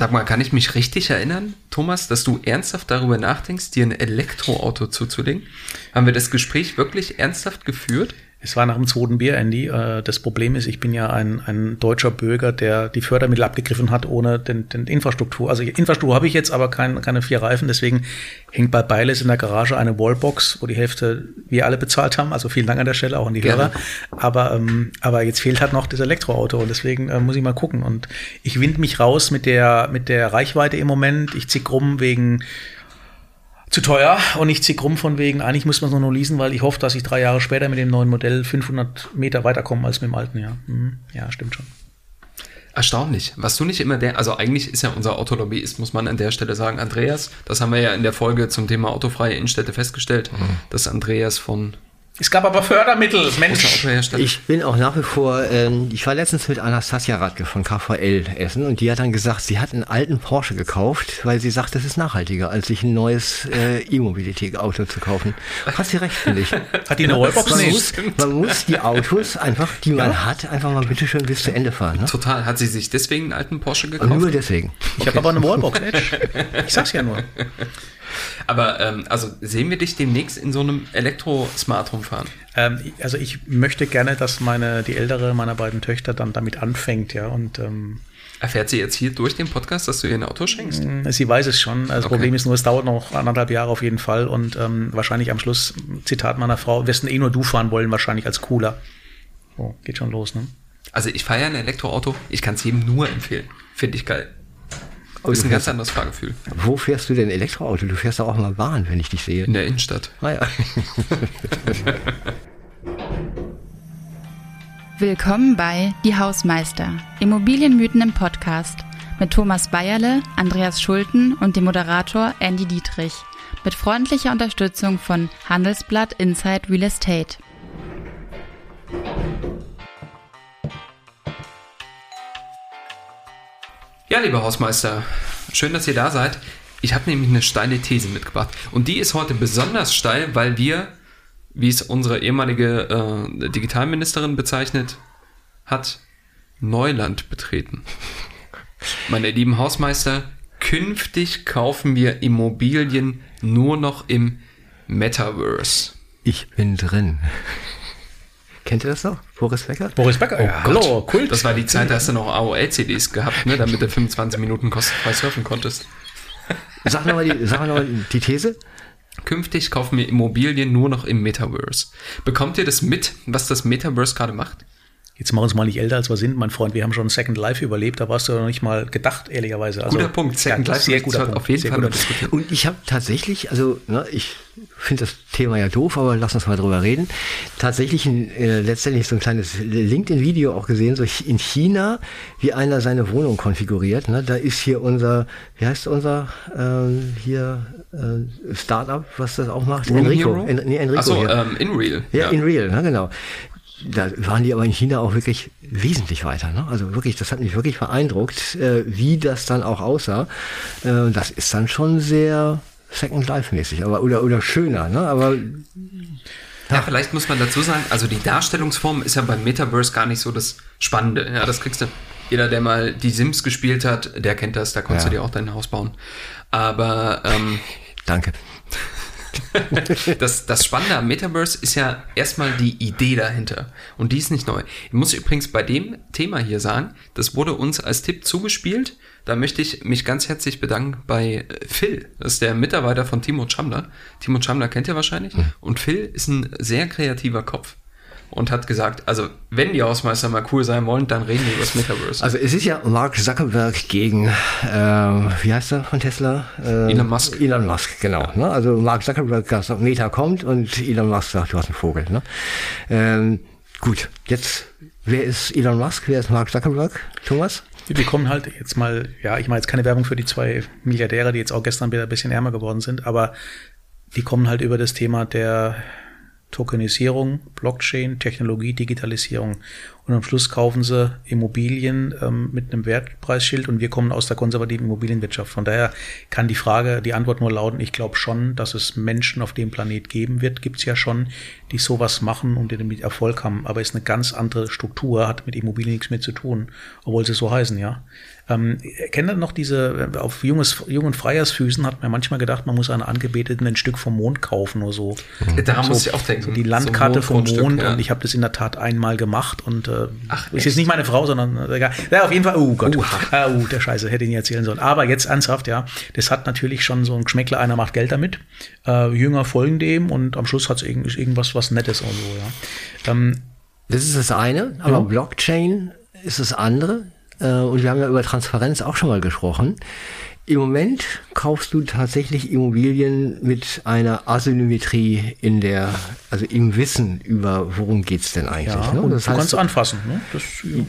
Sag mal, kann ich mich richtig erinnern, Thomas, dass du ernsthaft darüber nachdenkst, dir ein Elektroauto zuzulegen? Haben wir das Gespräch wirklich ernsthaft geführt? Es war nach dem zweiten Bier, Andy. Äh, das Problem ist, ich bin ja ein, ein deutscher Bürger, der die Fördermittel abgegriffen hat ohne den, den Infrastruktur. Also Infrastruktur habe ich jetzt, aber kein, keine vier Reifen. Deswegen hängt bei Beiles in der Garage eine Wallbox, wo die Hälfte wir alle bezahlt haben. Also vielen Dank an der Stelle auch an die Gerne. Hörer. Aber, ähm, aber jetzt fehlt halt noch das Elektroauto und deswegen äh, muss ich mal gucken. Und ich wind mich raus mit der, mit der Reichweite im Moment. Ich zick rum wegen zu teuer und ich zieh rum von wegen, eigentlich muss man es nur leasen, weil ich hoffe, dass ich drei Jahre später mit dem neuen Modell 500 Meter weiterkomme als mit dem alten, ja. Mhm. Ja, stimmt schon. Erstaunlich. Was du nicht immer der, also eigentlich ist ja unser Autolobbyist, muss man an der Stelle sagen, Andreas. Das haben wir ja in der Folge zum Thema autofreie Innenstädte festgestellt, mhm. dass Andreas von es gab aber Fördermittel, Mensch. Ich bin auch nach wie vor, ähm, ich war letztens mit Anastasia Radke von KVL essen und die hat dann gesagt, sie hat einen alten Porsche gekauft, weil sie sagt, das ist nachhaltiger, als sich ein neues äh, E-Mobilität-Auto zu kaufen. Hat sie recht, finde ich. Hat die eine Wallbox man, muss, man muss die Autos einfach, die man ja. hat, einfach mal bitteschön bis zu Ende fahren. Ne? Total. Hat sie sich deswegen einen alten Porsche gekauft? Und nur deswegen. Ich okay. habe aber eine Wallbox, Edge. Ich sag's ja nur. Aber ähm, also sehen wir dich demnächst in so einem Elektro-Smart rumfahren? Ähm, also ich möchte gerne, dass meine die ältere meiner beiden Töchter dann damit anfängt, ja und ähm, Erfährt sie jetzt hier durch den Podcast, dass du ihr ein Auto schenkst? Mm, sie weiß es schon. Das okay. Problem ist nur, es dauert noch anderthalb Jahre auf jeden Fall und ähm, wahrscheinlich am Schluss, Zitat meiner Frau, wirst eh nur du fahren wollen, wahrscheinlich als cooler. So, geht schon los, ne? Also ich feiere ein Elektroauto, ich kann es jedem nur empfehlen. Finde ich geil. Oh, ist ein ganz anderes Fahrgefühl. Wo fährst du denn Elektroauto? Du fährst doch auch mal Bahn, wenn ich dich sehe. In der Innenstadt. Ah, ja. Willkommen bei Die Hausmeister, Immobilienmythen im Podcast mit Thomas Bayerle, Andreas Schulten und dem Moderator Andy Dietrich mit freundlicher Unterstützung von Handelsblatt Inside Real Estate. Ja, lieber Hausmeister, schön, dass ihr da seid. Ich habe nämlich eine steile These mitgebracht. Und die ist heute besonders steil, weil wir, wie es unsere ehemalige äh, Digitalministerin bezeichnet hat, Neuland betreten. Meine lieben Hausmeister, künftig kaufen wir Immobilien nur noch im Metaverse. Ich bin drin. Kennt ihr das noch? Boris Becker? Boris Becker, oh ja. Hallo, Kult. Das war die Zeit, da hast du noch AOL-CDs gehabt, ne, damit du 25 Minuten kostenfrei surfen konntest. Sag nochmal die, sag noch die These. Künftig kaufen wir Immobilien nur noch im Metaverse. Bekommt ihr das mit, was das Metaverse gerade macht? Jetzt machen wir uns mal nicht älter, als wir sind, mein Freund. Wir haben schon Second Life überlebt. Da warst du noch nicht mal gedacht, ehrlicherweise. Also, guter Punkt. Second ja, Life sehr guter Punkt. Auf jeden sehr Fall. Und ich habe tatsächlich, also ne, ich finde das Thema ja doof, aber lass uns mal drüber reden. Tatsächlich äh, letztendlich so ein kleines LinkedIn-Video auch gesehen, so in China, wie einer seine Wohnung konfiguriert. Ne? Da ist hier unser, wie heißt unser äh, hier äh, Startup, was das auch macht? Room Enrico. En, nee, Enrico. Achso, ähm, InReal. Ja, ja, InReal, ne, genau da waren die aber in China auch wirklich wesentlich weiter. Ne? Also wirklich, das hat mich wirklich beeindruckt, äh, wie das dann auch aussah. Äh, das ist dann schon sehr Second Life mäßig, aber oder oder schöner. Ne? Aber ja, ja, vielleicht muss man dazu sagen, also die Darstellungsform ist ja beim Metaverse gar nicht so das Spannende. Ja, das kriegst du. Jeder, der mal die Sims gespielt hat, der kennt das. Da konntest ja. du dir auch dein Haus bauen. Aber ähm, danke. das, das Spannende am Metaverse ist ja erstmal die Idee dahinter. Und die ist nicht neu. Ich muss übrigens bei dem Thema hier sagen, das wurde uns als Tipp zugespielt. Da möchte ich mich ganz herzlich bedanken bei Phil. Das ist der Mitarbeiter von Timo Chamler. Timo Chamler kennt ihr wahrscheinlich. Mhm. Und Phil ist ein sehr kreativer Kopf und hat gesagt, also wenn die Hausmeister mal cool sein wollen, dann reden wir über das Metaverse. Also es ist ja Mark Zuckerberg gegen, äh, wie heißt er von Tesla? Äh, Elon Musk. Elon Musk, genau. Ne? Also Mark Zuckerberg sagt, Meta kommt und Elon Musk sagt, du hast einen Vogel. Ne? Ähm, gut, jetzt, wer ist Elon Musk, wer ist Mark Zuckerberg? Thomas? Die bekommen halt jetzt mal, ja, ich mache jetzt keine Werbung für die zwei Milliardäre, die jetzt auch gestern wieder ein bisschen ärmer geworden sind, aber die kommen halt über das Thema der Tokenisierung, Blockchain, Technologie, Digitalisierung. Und am Schluss kaufen sie Immobilien ähm, mit einem Wertpreisschild und wir kommen aus der konservativen Immobilienwirtschaft. Von daher kann die Frage, die Antwort nur lauten, ich glaube schon, dass es Menschen auf dem Planet geben wird. Gibt es ja schon, die sowas machen und die damit Erfolg haben. Aber ist eine ganz andere Struktur, hat mit Immobilien nichts mehr zu tun, obwohl sie so heißen, ja. Ähm, kennt ihr noch diese, auf junges, jungen Freiersfüßen hat man manchmal gedacht, man muss einer Angebeteten ein Stück vom Mond kaufen oder so. Daran so, muss ich auch denken. So die Landkarte So vom Mond ja. und ich habe das in der Tat einmal gemacht und äh, Ach, ist echt? jetzt nicht meine Frau, sondern äh, egal. Ja, auf jeden Fall, oh Gott, ah, oh, der Scheiße, hätte ich nicht erzählen sollen. Aber jetzt ernsthaft, ja, das hat natürlich schon so ein Geschmäckler, einer macht Geld damit, äh, Jünger folgen dem und am Schluss hat es irgend, ist irgendwas was Nettes oder so, ja. Ähm, Das ist das eine, aber Blockchain ist das andere. Äh, Und wir haben ja über Transparenz auch schon mal gesprochen. Im Moment kaufst du tatsächlich Immobilien mit einer Asymmetrie in der, also im Wissen über, worum geht's denn eigentlich. ja, ne? Das du kannst heißt, anfassen, ne? Das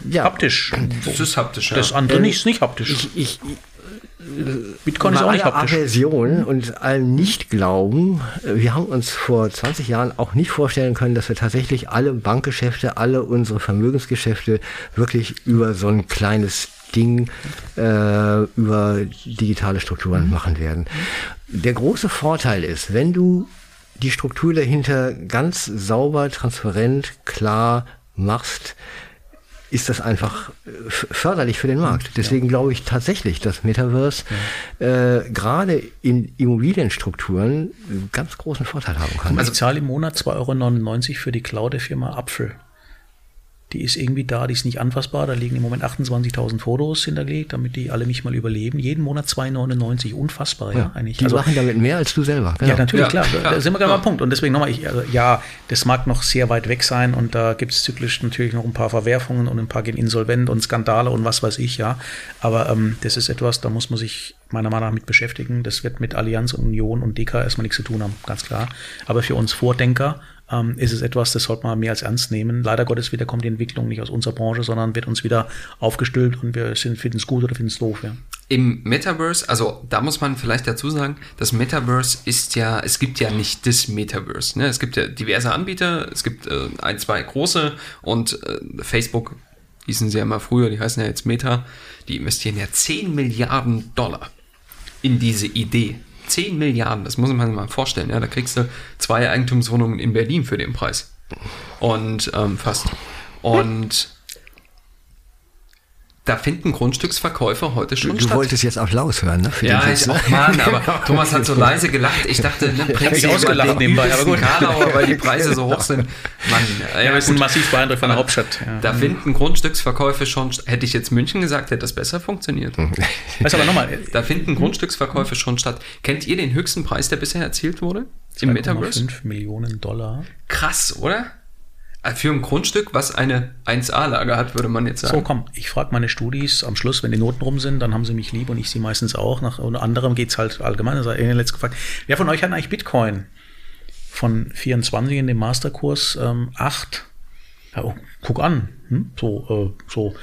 Ja. haptisch. Das ist haptisch, ja. Das andere nicht, ist nicht haptisch. ich, ich, Bitcoin ist auch nicht haptisch. Aversion und allem Nicht-Glauben, wir haben uns vor 20 Jahren auch nicht vorstellen können, dass wir tatsächlich alle Bankgeschäfte, alle unsere Vermögensgeschäfte wirklich über so ein kleines Ding, äh, über digitale Strukturen machen werden. Der große Vorteil ist, wenn du die Struktur dahinter ganz sauber, transparent, klar machst, ist das einfach äh, förderlich für den Markt. Deswegen glaube ich tatsächlich, dass Metaverse äh, gerade in Immobilienstrukturen einen ganz großen Vorteil haben kann. Also zahle im Monat 2,99 Euro für die Cloud der Firma Apfel. Die ist irgendwie da, die ist nicht anfassbar. Da liegen im Moment 28.000 Fotos hinterlegt, damit die alle mich mal überleben. Jeden Monat 2,99. Unfassbar, ja, eigentlich. die machen damit mehr als du selber. genau. Ja, natürlich, Ja, klar. klar. Da sind wir gerade am Punkt. Und deswegen nochmal, ich, also, ja, das mag noch sehr weit weg sein und da gibt es zyklisch natürlich noch ein paar Verwerfungen und ein paar gehen insolvent und Skandale und was weiß ich, ja. Aber ähm, das ist etwas, da muss man sich meiner Meinung nach mit beschäftigen. Das wird mit Allianz und Union und DK erstmal nichts zu tun haben, ganz klar. Aber für uns Vordenker ähm, ist es etwas, das sollte man mehr als ernst nehmen. Leider Gottes wieder kommt die Entwicklung nicht aus unserer Branche, sondern wird uns wieder aufgestülpt und wir sind finden es gut oder finden es doof, ja. Im Metaverse, also da muss man vielleicht dazu sagen, das Metaverse ist ja, es gibt ja nicht das Metaverse. Ne? Es gibt ja diverse Anbieter, es gibt äh, ein, zwei große und äh, Facebook hießen sie ja mal früher, die heißen ja jetzt Meta, die investieren ja 10 Milliarden Dollar in diese Idee. 10 Milliarden, das muss man sich mal vorstellen. Ja? Da kriegst du zwei Eigentumswohnungen in Berlin für den Preis. Und ähm, fast. Und da finden Grundstücksverkäufer heute schon Du statt. wolltest jetzt Applaus hören, ne? Für Ja, ich ne? auch, Mann, aber Thomas hat so leise gelacht. Ich dachte, ne, bringt sie ausgelacht mal den nebenbei, aber gut. Karlauer, weil die Preise so hoch sind. Mann, ja, Ja, wir sind gut. massiv beeindruckt von der Hauptstadt. Ja. Da finden Grundstücksverkäufe schon, hätte ich jetzt München gesagt, hätte das besser funktioniert. Weißt du, aber nochmal, Da finden Grundstücksverkäufe schon statt. Kennt ihr den höchsten Preis, der bisher erzielt wurde? Im Metaverse? 5 Millionen Dollar. Krass, oder? Für ein Grundstück, was eine 1A-Lage hat, würde man jetzt sagen. So, komm, ich frage meine Studis am Schluss, wenn die Noten rum sind, dann haben sie mich lieb und ich sie meistens auch. Nach unter anderem geht's halt allgemein. In den letzten gefragt, wer von euch hat eigentlich Bitcoin? Von 24 in dem Masterkurs ähm, 8. Ja, oh, guck an. Hm? So, äh, so.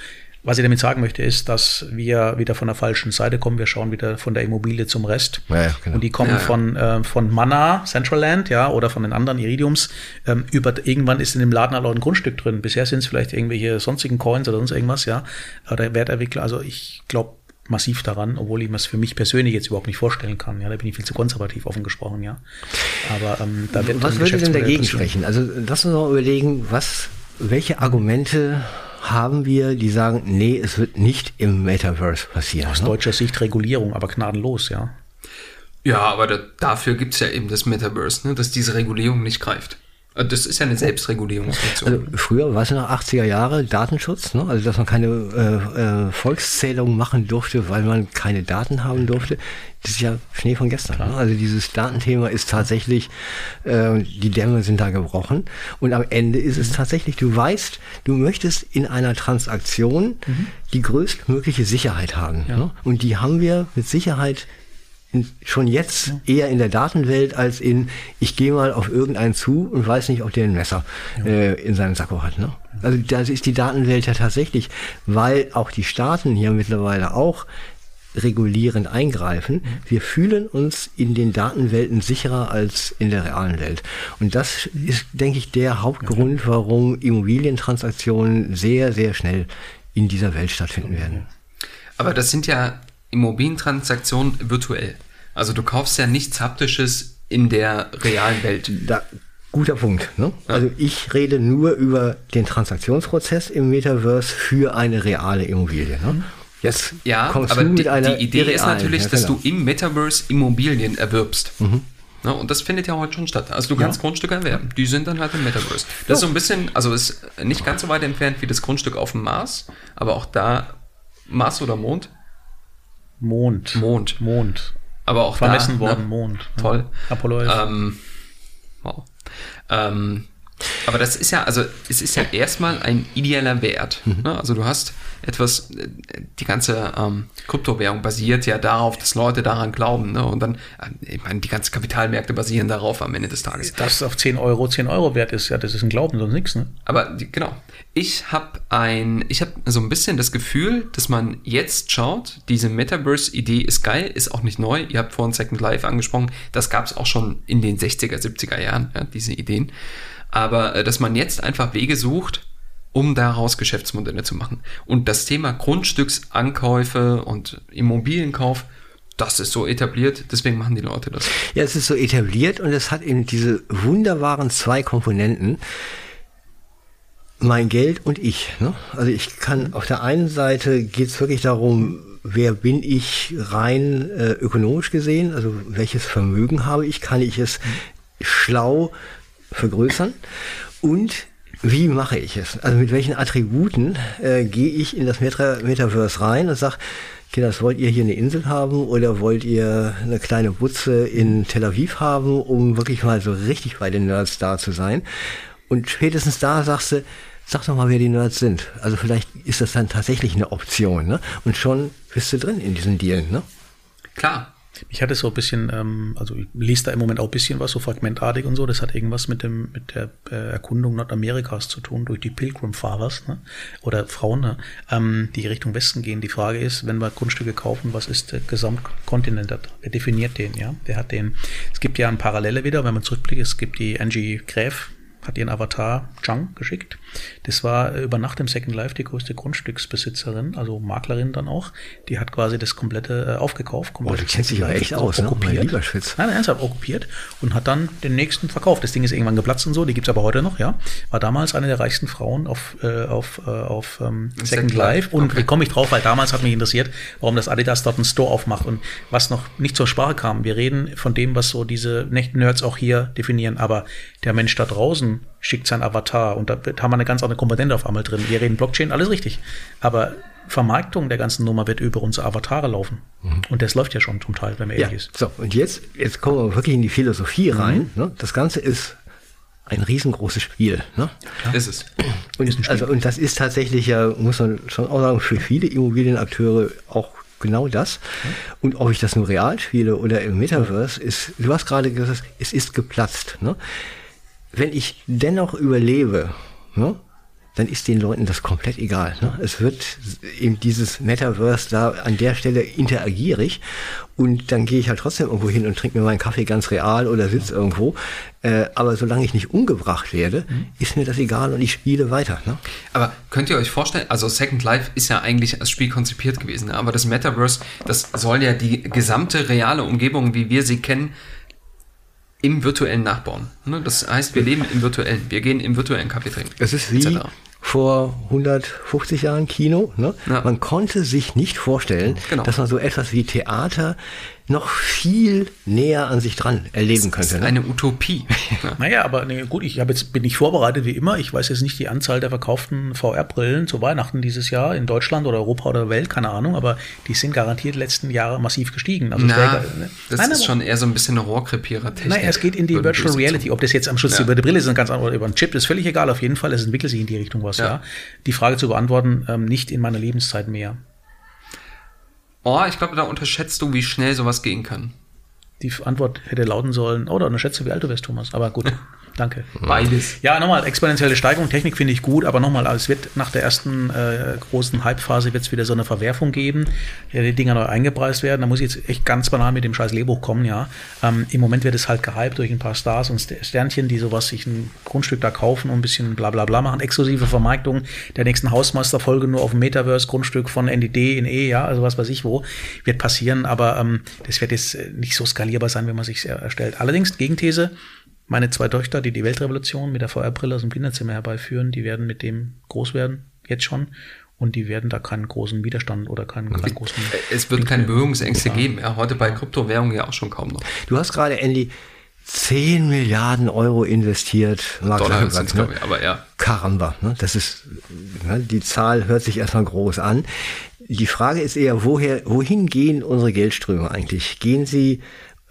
Was ich damit sagen möchte, ist, dass wir wieder von der falschen Seite kommen. Wir schauen wieder von der Immobilie zum Rest. Ja, ja, genau. Und die kommen Ja, ja. von, äh, von Mana, Central Land, ja, oder von den anderen Iridiums. Ähm, über, irgendwann ist in dem Laden halt auch ein Grundstück drin. Bisher sind es vielleicht irgendwelche sonstigen Coins oder sonst irgendwas, ja. Oder Wertentwickler. Also ich glaube massiv daran, obwohl ich mir es für mich persönlich jetzt überhaupt nicht vorstellen kann. Ja, da bin ich viel zu konservativ offen gesprochen, ja. Aber ähm, da wird Was ein würde denn dagegen passieren. sprechen? Also lass uns mal überlegen, was, welche Argumente haben wir, die sagen, nee, es wird nicht im Metaverse passieren. Aus Ne? deutscher Sicht Regulierung, aber gnadenlos, ja. Ja, aber da, dafür gibt es ja eben das Metaverse, ne, dass diese Regulierung nicht greift. Äh, Das ist ja eine Selbstregulierungsfunktion. Also früher, weißt du noch, 80er Jahre Datenschutz, ne? also dass man keine äh, äh, Volkszählung machen durfte, weil man keine Daten haben durfte. Das ist ja Schnee von gestern. Ne? Also dieses Datenthema ist tatsächlich, äh, die Dämme sind da gebrochen. Und am Ende ist es tatsächlich, du weißt, du möchtest in einer Transaktion die größtmögliche Sicherheit haben. Ne? Und die haben wir mit Sicherheit in, schon jetzt eher in der Datenwelt als in, ich gehe mal auf irgendeinen zu und weiß nicht, ob der ein Messer äh, in seinem Sakko hat. Ne? Also das ist die Datenwelt ja tatsächlich, weil auch die Staaten hier mittlerweile auch regulierend eingreifen. Wir fühlen uns in den Datenwelten sicherer als in der realen Welt. Und das ist, denke ich, der Hauptgrund, warum Immobilientransaktionen sehr, sehr schnell in dieser Welt stattfinden werden. Aber das sind ja Immobilientransaktionen virtuell. Also du kaufst ja nichts Haptisches in der realen Welt. Da, guter Punkt. Ne? Also ich rede nur über den Transaktionsprozess im Metaverse für eine reale Immobilie. Ne? Jetzt Ja, kommst aber du die, mit einer die Idee ist natürlich, ja, dass genau. Mhm. du im Metaverse Immobilien erwirbst. Ja, und das findet ja heute schon statt. Also du kannst Grundstücke erwerben. Die sind dann halt im Metaverse. Das ist so ein bisschen, also ist nicht ganz so weit entfernt wie das Grundstück auf dem Mars, aber auch da Mars oder Mond? Mond. Mond. Mond. Aber auch Vermessen da, worden, ne? Mond. Ja. Toll. Apollo 11. Ähm, wow. Ähm, aber das ist ja, also es ist ja erstmal ein ideeller Wert. Ne? Also du hast etwas, äh, die ganze ähm, Kryptowährung basiert ja darauf, dass Leute daran glauben. Ne? Und dann, äh, ich meine, die ganzen Kapitalmärkte basieren darauf am Ende des Tages. das auf 10 Euro 10 Euro wert ist, ja, das ist ein Glauben, sonst nichts, ne? Aber genau, ich habe ein, ich habe so ein bisschen das Gefühl, dass man jetzt schaut, diese Metaverse-Idee ist geil, ist auch nicht neu. Ihr habt vorhin Second Life angesprochen, das gab es auch schon in den 60er, 70er Jahren, ja, diese Ideen. Aber äh, dass man jetzt einfach Wege sucht, um daraus Geschäftsmodelle zu machen. Und das Thema Grundstücksankäufe und Immobilienkauf, das ist so etabliert, deswegen machen die Leute das. Ja, es ist so etabliert und es hat eben diese wunderbaren zwei Komponenten. Mein Geld und ich. Ne? Also ich kann auf der einen Seite geht es wirklich darum, wer bin ich rein äh, ökonomisch gesehen, also welches Vermögen habe ich, kann ich es schlau vergrößern und wie mache ich es? Also mit welchen Attributen äh, gehe ich in das Meta Metaverse rein und sage, Kinders, wollt ihr hier eine Insel haben oder wollt ihr eine kleine Butze in Tel Aviv haben, um wirklich mal so richtig bei den Nerds da zu sein? Und spätestens da sagst du, sag doch mal, wer die Nerds sind. Also vielleicht ist das dann tatsächlich eine Option, ne? Und schon bist du drin in diesen Deal, ne? Klar, Ich hatte so ein bisschen, ähm, also ich lese da im Moment auch ein bisschen was, so fragmentartig und so. Das hat irgendwas mit dem mit der äh, Erkundung Nordamerikas zu tun durch die Pilgrim Fathers ne? oder Frauen, ne? ähm, die Richtung Westen gehen. Die Frage ist, wenn wir Grundstücke kaufen, was ist der Gesamtkontinent? da? Wer definiert den? Ja, wer hat den? Es gibt ja eine Parallele wieder, wenn man zurückblickt. Es gibt die Angie Gräf hat ihren Avatar Chang geschickt. Das war äh, über Nacht im Second Life die größte Grundstücksbesitzerin, also Maklerin dann auch. Die hat quasi das komplette äh, aufgekauft. Oh, du kennst dich aber echt aus, ne? Mein lieber Schwitz. Nein, ernsthaft okkupiert und hat dann den nächsten verkauft. Das Ding ist irgendwann geplatzt und so, die gibt's aber heute noch, ja. War damals eine der reichsten Frauen auf, äh, auf, äh, auf ähm, Second, Second Life. Life, Und okay. wie komme ich drauf? Weil damals hat mich interessiert, warum das Adidas dort einen Store aufmacht und was noch nicht zur Sprache kam. Wir reden von dem, was so diese Nerds auch hier definieren, aber der Mensch da draußen schickt sein Avatar und da wird- haben wir eine ganz andere Komponente auf einmal drin. Wir reden Blockchain, alles richtig. Aber Vermarktung der ganzen Nummer wird über unsere Avatare laufen. Und das läuft ja schon zum Teil, wenn man Ja, ehrlich ist. so, und jetzt, jetzt kommen wir wirklich in die Philosophie rein. Ne? Das Ganze ist ein riesengroßes Spiel. Ne? ist es. Und, also, und das ist tatsächlich ja, muss man schon auch sagen, für viele Immobilienakteure auch genau das. Und ob ich das nur real spiele oder im Metaverse, ist, du hast gerade gesagt, es ist geplatzt. Ne? Wenn ich dennoch überlebe, ne? dann ist den Leuten das komplett egal. Ne? Es wird eben dieses Metaverse da an der Stelle interagiere ich und dann gehe ich halt trotzdem irgendwo hin und trinke mir meinen Kaffee ganz real oder sitze irgendwo. Äh, aber solange ich nicht umgebracht werde, ist mir das egal und ich spiele weiter. Ne? Aber könnt ihr euch vorstellen, also Second Life ist ja eigentlich als Spiel konzipiert gewesen, ne? aber das Metaverse, das soll ja die gesamte reale Umgebung, wie wir sie kennen, im virtuellen nachbauen. Ne? Das heißt, wir leben im virtuellen, wir gehen im virtuellen Kaffee trinken. Es ist wie etc. vor 150 Jahren Kino. Ne? Ja. Man konnte sich nicht vorstellen, Genau. dass man so etwas wie Theater noch viel näher an sich dran erleben Das ist könnte. Ne? eine Utopie. Naja, aber nee, gut, ich hab jetzt, bin nicht vorbereitet wie immer. Ich weiß jetzt nicht die Anzahl der verkauften VR-Brillen zu Weihnachten dieses Jahr in Deutschland oder Europa oder Welt, keine Ahnung, aber die sind garantiert letzten Jahre massiv gestiegen. Also Na, wäre- ne? das Nein, ist schon eher so ein bisschen eine Rohrkrepierer-Technik. Nein, es geht in die Virtual Reality. Ob das jetzt am Schluss Ja. über die Brille ist, ganz anderes, oder über einen Chip, ist völlig egal. Auf jeden Fall, es entwickelt sich in die Richtung was, ja. Ja. Die Frage zu beantworten, ähm, nicht in meiner Lebenszeit mehr. Oh, ich glaube, da unterschätzt du, wie schnell sowas gehen kann. Die Antwort hätte lauten sollen, oh, da schätze, wie alt du bist, Thomas. Aber gut, danke. Beides. Ja, nochmal, exponentielle Steigerung, Technik finde ich gut, aber nochmal, es wird nach der ersten äh, großen Hype-Phase wird es wieder so eine Verwerfung geben, ja, die Dinger neu eingepreist werden. Da muss ich jetzt echt ganz banal mit dem scheiß Lehrbuch kommen, ja. Ähm, Im Moment wird es halt gehypt durch ein paar Stars und Ster- Sternchen, die sowas sich ein Grundstück da kaufen und ein bisschen bla bla bla machen. Exklusive Vermarktung der nächsten Hausmeisterfolge nur auf dem Metaverse-Grundstück von NDD in E, ja, also was weiß ich wo, wird passieren, aber ähm, das wird jetzt nicht so skalierbar sein, wenn man sich erstellt. Allerdings, Gegenthese, meine zwei Töchter, die die Weltrevolution mit der VR-Brille aus dem Kinderzimmer herbeiführen, die werden mit dem groß werden, jetzt schon. und die werden da keinen großen Widerstand oder keinen, keinen großen. Es wird keine Berührungsängste geben. Ja, heute bei Kryptowährungen ja auch schon kaum noch. Du hast gerade, Andy, 10 Milliarden Euro investiert. Mark Dollar Zuckerberg, sind's, glaub ich, aber ja. Karamba, ne? das ist, ne? die Zahl hört sich erstmal groß an. Die Frage ist eher, woher, wohin gehen unsere Geldströme eigentlich? Gehen sie,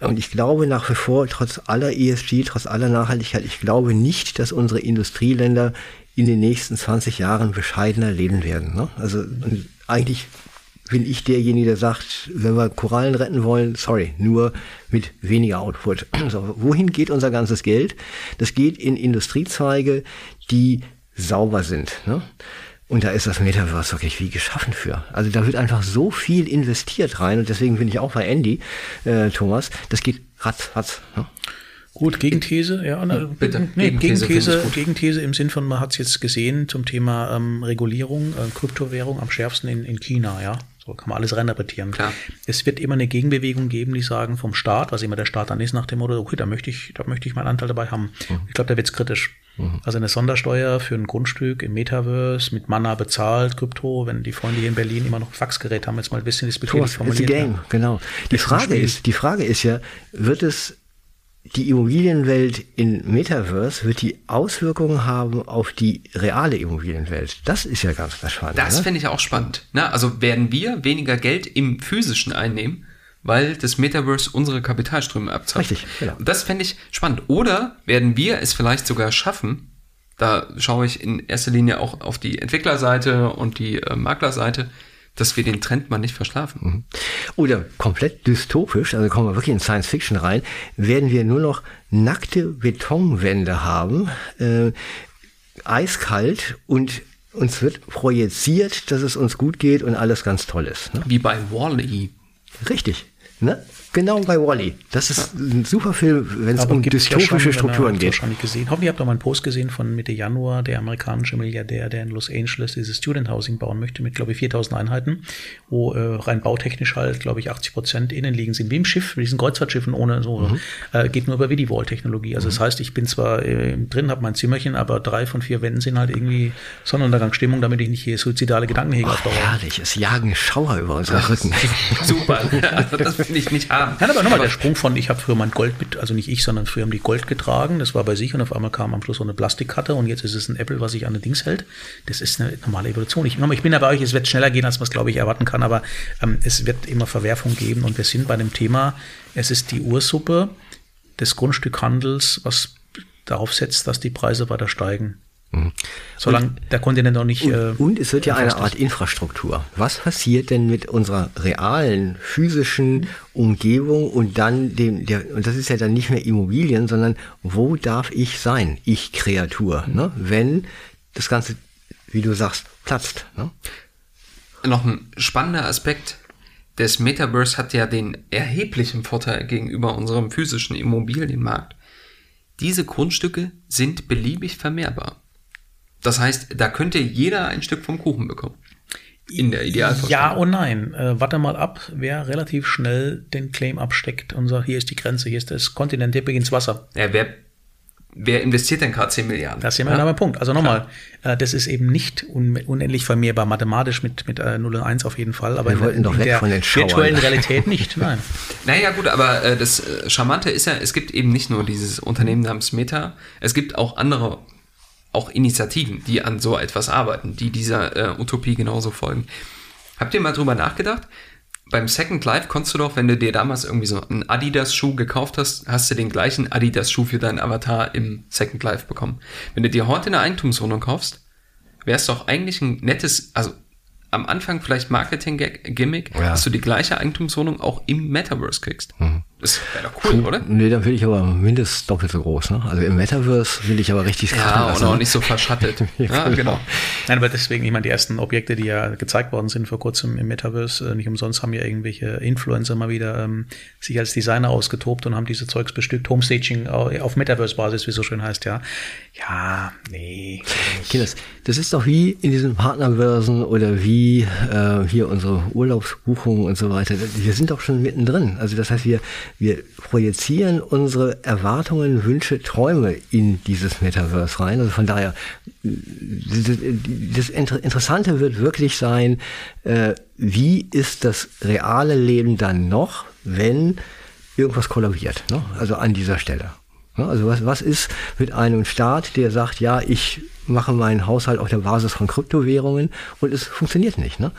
und ich glaube nach wie vor, trotz aller ESG, trotz aller Nachhaltigkeit, ich glaube nicht, dass unsere Industrieländer in den nächsten 20 Jahren bescheidener leben werden. Ne? Also eigentlich bin ich derjenige, der sagt, wenn wir Korallen retten wollen, sorry, nur mit weniger Output. So, wohin geht unser ganzes Geld? Das geht in Industriezweige, die sauber sind. Ne? Und da ist das Metaverse wirklich wie geschaffen für. Also da wird einfach so viel investiert rein und deswegen bin ich auch bei Andy, äh, Thomas, das geht ratz, ratz. Ne? Gut, Gegenthese, ja. Na, bitte. Nee, Gegenthese Gegenthese. Gegenthese im Sinn von, man hat es jetzt gesehen zum Thema ähm, Regulierung, äh, Kryptowährung am schärfsten in, in China, ja. So kann man alles reininterpretieren. Klar. Es wird immer eine Gegenbewegung geben, die sagen vom Staat, was immer der Staat dann ist, nach dem Motto, okay, da möchte ich, da möchte ich meinen Anteil dabei haben. Ich glaube, da wird's kritisch. Also eine Sondersteuer für ein Grundstück im Metaverse mit Mana bezahlt, Krypto, wenn die Freunde hier in Berlin immer noch ein Faxgerät haben, jetzt mal ein bisschen diskutiert it's a game, ja. genau. Die ein Frage ist, die Frage ist ja, wird es die Immobilienwelt in Metaverse wird die Auswirkungen haben auf die reale Immobilienwelt. Das ist ja ganz, ganz spannend. Das ne? finde ich auch spannend. Na, also werden wir weniger Geld im physischen einnehmen, weil das Metaverse unsere Kapitalströme abzapft. Richtig, genau. Das fände ich spannend. Oder werden wir es vielleicht sogar schaffen, da schaue ich in erster Linie auch auf die Entwicklerseite und die äh, Maklerseite, dass wir den Trend mal nicht verschlafen. Oder komplett dystopisch, also kommen wir wirklich in Science Fiction rein, werden wir nur noch nackte Betonwände haben, äh, eiskalt und uns wird projiziert, dass es uns gut geht und alles ganz toll ist. Ne? Wie bei Wall-E. Richtig. Ne? Genau bei Wally. Das ist ein super Film, wenn es um ja dystopische schon, Strukturen geht. wahrscheinlich gesehen. Hoffentlich habt ihr mal einen Post gesehen von Mitte Januar, der amerikanische Milliardär, der in Los Angeles dieses Student Housing bauen möchte mit, glaube ich, 4000 Einheiten, wo äh, rein bautechnisch halt, glaube ich, 80 Prozent innen liegen sind. Wie im Schiff, mit diesen Kreuzfahrtschiffen ohne so. Mhm. Äh, geht nur über Vidi-Wall-Technologie. Also das heißt, ich bin zwar äh, drin, habe mein Zimmerchen, aber drei von vier Wänden sind halt irgendwie Sonnenuntergangsstimmung, damit ich nicht hier suizidale Gedanken hege herrlich, es jagen Schauer über unsere Rücken. Super. Das will ich nicht haben. Nein, aber nochmal der Sprung von, ich habe früher mein Gold mit, also nicht ich, sondern früher haben die Gold getragen, das war bei sich und auf einmal kam am Schluss so eine Plastikkarte und jetzt ist es ein Apple, was sich an den Dings hält. Das ist eine normale Evolution. Ich, ich bin ja bei euch, es wird schneller gehen, als man es, glaube ich, erwarten kann, aber ähm, es wird immer Verwerfung geben und wir sind bei dem Thema, es ist die Ursuppe des Grundstückhandels, was darauf setzt, dass die Preise weiter steigen. Solange der Kontinent noch nicht. äh, Und es wird ja eine Art ist. Infrastruktur. Was passiert denn mit unserer realen, physischen Umgebung und dann dem, der, und das ist ja dann nicht mehr Immobilien, sondern wo darf ich sein, ich Kreatur, ne? wenn das Ganze, wie du sagst, platzt. Ne? noch ein spannender Aspekt des Metaverse hat ja den erheblichen Vorteil gegenüber unserem physischen Immobilienmarkt. Diese Grundstücke sind beliebig vermehrbar. Das heißt, da könnte jeder ein Stück vom Kuchen bekommen. In der Idealvorstellung. Ja und nein. Äh, warte mal ab, wer relativ schnell den Claim absteckt und sagt, hier ist die Grenze, hier ist das Kontinent, hier beginnt Wasser. ja wer, wer investiert denn gerade 10 Milliarden? Das ist ja mein? Punkt. Also nochmal, äh, das ist eben nicht un unendlich vermehrbar, mathematisch mit, mit äh, 0 und 1 auf jeden Fall, aber Wir in, wollten doch in weg der von den Schauern. virtuellen Realität nicht. Nein. Naja, gut, aber äh, das äh, Charmante ist ja, es gibt eben nicht nur dieses Unternehmen namens Meta, es gibt auch andere, auch Initiativen, die an so etwas arbeiten, die dieser äh, Utopie genauso folgen. Habt ihr mal drüber nachgedacht? Beim Second Life konntest du doch, wenn du dir damals irgendwie so einen Adidas-Schuh gekauft hast, hast du den gleichen Adidas-Schuh für deinen Avatar im Second Life bekommen. Wenn du dir heute eine Eigentumswohnung kaufst, wäre es doch eigentlich ein nettes, also am Anfang vielleicht Marketing-Gimmick, Ja. dass du die gleiche Eigentumswohnung auch im Metaverse kriegst. Das wäre doch cool, oder? Nee, dann will ich aber mindestens doppelt so groß. Ne? Also im Metaverse will ich aber richtig krachen Ja, und lassen, auch nicht so verschattet. ja, genau. Nein, aber deswegen, ich meine, die ersten Objekte, die ja gezeigt worden sind vor kurzem im Metaverse, äh, nicht umsonst haben ja irgendwelche Influencer mal wieder ähm, sich als Designer ausgetobt und haben diese Zeugs bestückt. Homestaging äh, auf Metaverse-Basis, wie es so schön heißt, ja. Ja, nee. Kinders, das ist doch wie in diesen Partnerbörsen oder wie äh, hier unsere Urlaubsbuchungen und so weiter. Wir sind doch schon mittendrin. Also das heißt, wir, wir projizieren unsere Erwartungen, Wünsche, Träume in dieses Metaverse rein. Also von daher, das Interessante wird wirklich sein, äh, wie ist das reale Leben dann noch, wenn irgendwas kollabiert, ne? also an dieser Stelle. Also was, was ist mit einem Staat, der sagt, ja, ich mache meinen Haushalt auf der Basis von Kryptowährungen und es funktioniert nicht. Ne?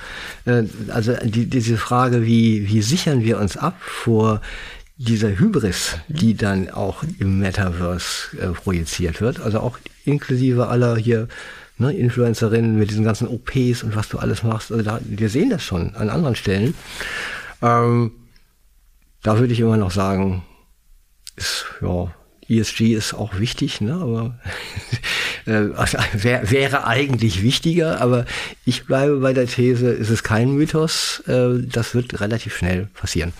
Äh, also die, diese Frage, wie, wie sichern wir uns ab vor dieser Hybris, die dann auch im Metaverse äh, projiziert wird, also auch inklusive aller hier ne, Influencerinnen mit diesen ganzen OPs und was du alles machst. Also da, wir sehen das schon an anderen Stellen. Ähm, da würde ich immer noch sagen, ist, ja, ESG ist auch wichtig, ne, aber äh, wär, wäre eigentlich wichtiger, aber ich bleibe bei der These, ist es kein Mythos, äh, das wird relativ schnell passieren.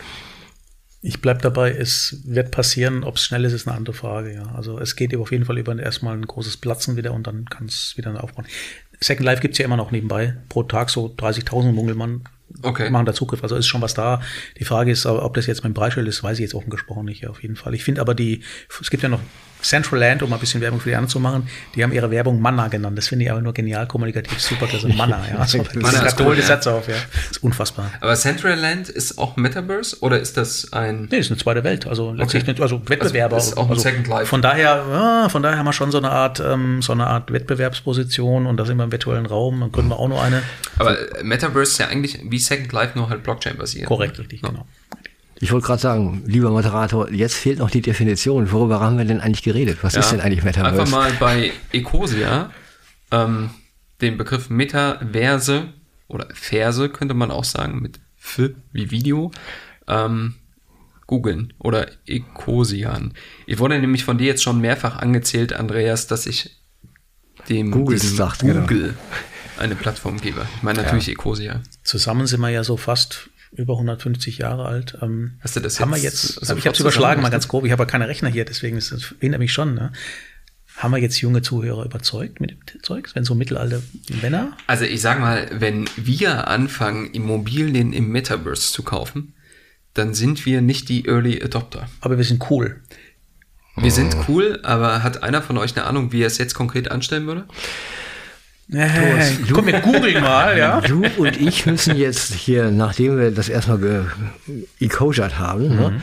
Ich bleibe dabei, es wird passieren, ob es schnell ist, ist eine andere Frage. Ja. Also es geht auf jeden Fall über erstmal ein großes Platzen wieder und dann kann es wieder aufbauen. Second Life gibt's ja immer noch nebenbei. Pro Tag so 30.000 Mungelmann okay. machen da Zugriff. Also ist schon was da. Die Frage ist, ob das jetzt mit dem Preisschild ist, weiß ich jetzt offen gesprochen nicht, auf jeden Fall. Ich finde aber die, es gibt ja noch Central Land, um mal ein bisschen Werbung für die anderen zu machen, die haben ihre Werbung Manna genannt. Das finde ich aber nur genial kommunikativ super klasse. Manna, ja. Also, das Manna ist cool, ja. Sätze auf, ja. Das ist unfassbar. Aber Central Land ist auch Metaverse oder ist das ein. Nee, ist eine zweite Welt. Also letztlich okay. also Wettbewerber. Also ist auch ein also, Second Life. Von daher, ja, von daher haben wir schon so eine Art, ähm, so eine Art Wettbewerbsposition und da sind wir im virtuellen Raum, dann gründen wir auch nur eine. Aber Metaverse ist ja eigentlich wie Second Life nur halt Blockchain basiert. Korrekt, richtig, ja. genau. Ich wollte gerade sagen, lieber Moderator, jetzt fehlt noch die Definition. Worüber haben wir denn eigentlich geredet? Was ja, ist denn eigentlich Metaverse? Einfach mal bei Ecosia ähm, den Begriff Metaverse oder Verse könnte man auch sagen, mit F wie Video, ähm, googeln oder Ecosian. Ich wurde nämlich von dir jetzt schon mehrfach angezählt, Andreas, dass ich dem Google, sagt, genau. Google genau. eine Plattform gebe. Ich meine natürlich ja. Ecosia. Zusammen sind wir ja so fast über 150 Jahre alt. Ähm, Hast du das haben jetzt? wir jetzt? Also ich habe es überschlagen, mal ganz grob. Ich habe aber keine Rechner hier, deswegen ist das erinnert mich schon. Ne? Haben wir jetzt junge Zuhörer überzeugt mit dem Zeug, wenn so mittelalte Männer? Also ich sag mal, wenn wir anfangen, Immobilien im Metaverse zu kaufen, dann sind wir nicht die Early Adopter. Aber wir sind cool. Wir sind cool, aber hat einer von euch eine Ahnung, wie er es jetzt konkret anstellen würde? Du, komm, wir googeln mal, ja. Du und ich müssen jetzt hier, nachdem wir das erstmal gecodert haben, ne, mhm. ne,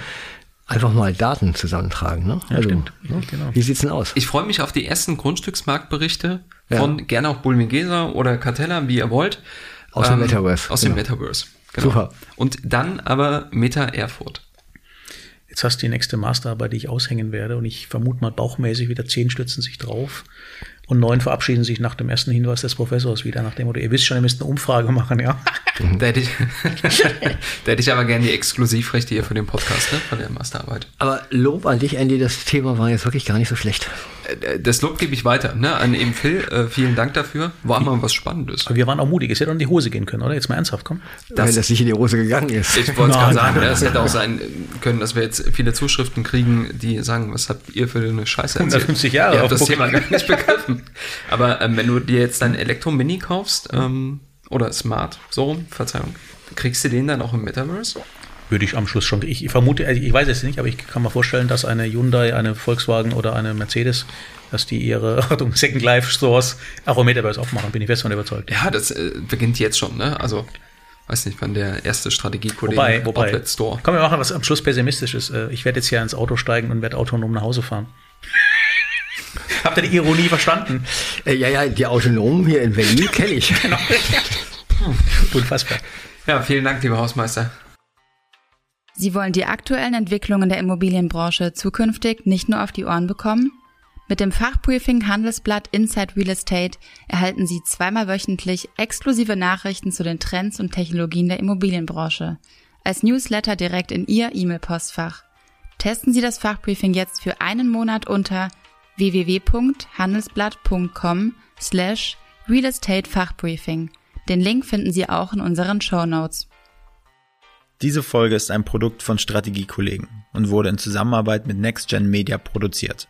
einfach mal Daten zusammentragen. Ne? Ja, also, stimmt. Ne? Genau. Wie sieht's denn aus? Ich freue mich auf die ersten Grundstücksmarktberichte ja. von gerne auch Bulmingesa oder Cartella, wie ihr wollt. Aus ähm, dem Metaverse. Aus genau. dem Metaverse. Genau. Super. Und dann aber Meta Erfurt. Jetzt hast du die nächste Masterarbeit, die ich aushängen werde und ich vermute mal bauchmäßig wieder zehn stützen sich drauf und neun verabschieden sich nach dem ersten Hinweis des Professors wieder, nach dem, oder ihr wisst schon, ihr müsst eine Umfrage machen, ja. da, hätte ich, da hätte ich aber gerne die Exklusivrechte hier für den Podcast, ne, von der Masterarbeit. Aber Lob an dich, Andy, das Thema war jetzt wirklich gar nicht so schlecht. Äh, das Lob gebe ich weiter, ne, an eben Phil, äh, vielen Dank dafür, war mal was Spannendes. Aber wir waren auch mutig, es hätte auch in die Hose gehen können, oder? Jetzt mal ernsthaft, komm. Das, Wenn das nicht in die Hose gegangen ist. Ich wollte es gerade sagen, es hätte auch sein können, dass wir jetzt viele Zuschriften kriegen, die sagen, was habt ihr für eine Scheiße erzählt? 150 Jahre. Ihr habt das Thema gar nicht begriffen. Aber ähm, wenn du dir jetzt dein Elektro-Mini kaufst, ähm, oder Smart, so Verzeihung, kriegst du den dann auch im Metaverse? Würde ich am Schluss schon. Ich vermute, also ich weiß es nicht, aber ich kann mir vorstellen, dass eine Hyundai, eine Volkswagen oder eine Mercedes, dass die ihre Achtung, Second Life Stores auch im Metaverse aufmachen, bin ich fest von überzeugt. Ja, das äh, beginnt jetzt schon, ne? Also weiß nicht, wann der erste Strategiekollege wobei, wobei, Outlet Store. Komm, wir machen was am Schluss pessimistisches. Äh, ich werde jetzt hier ins Auto steigen und werde autonom nach Hause fahren. Habt ihr die Ironie verstanden? Äh, ja, ja, die Autonomen hier in Berlin kenne ich. genau. Unfassbar. Ja, vielen Dank, lieber Hausmeister. Sie wollen die aktuellen Entwicklungen der Immobilienbranche zukünftig nicht nur auf die Ohren bekommen? Mit dem Fachbriefing Handelsblatt Inside Real Estate erhalten Sie zweimal wöchentlich exklusive Nachrichten zu den Trends und Technologien der Immobilienbranche. Als Newsletter direkt in Ihr E-Mail-Postfach. Testen Sie das Fachbriefing jetzt für einen Monat unter www.handelsblatt.com slash Real Fachbriefing. Den Link finden Sie auch in unseren Show Notes. Diese Folge ist ein Produkt von Strategiekollegen und wurde in Zusammenarbeit mit NextGen Media produziert.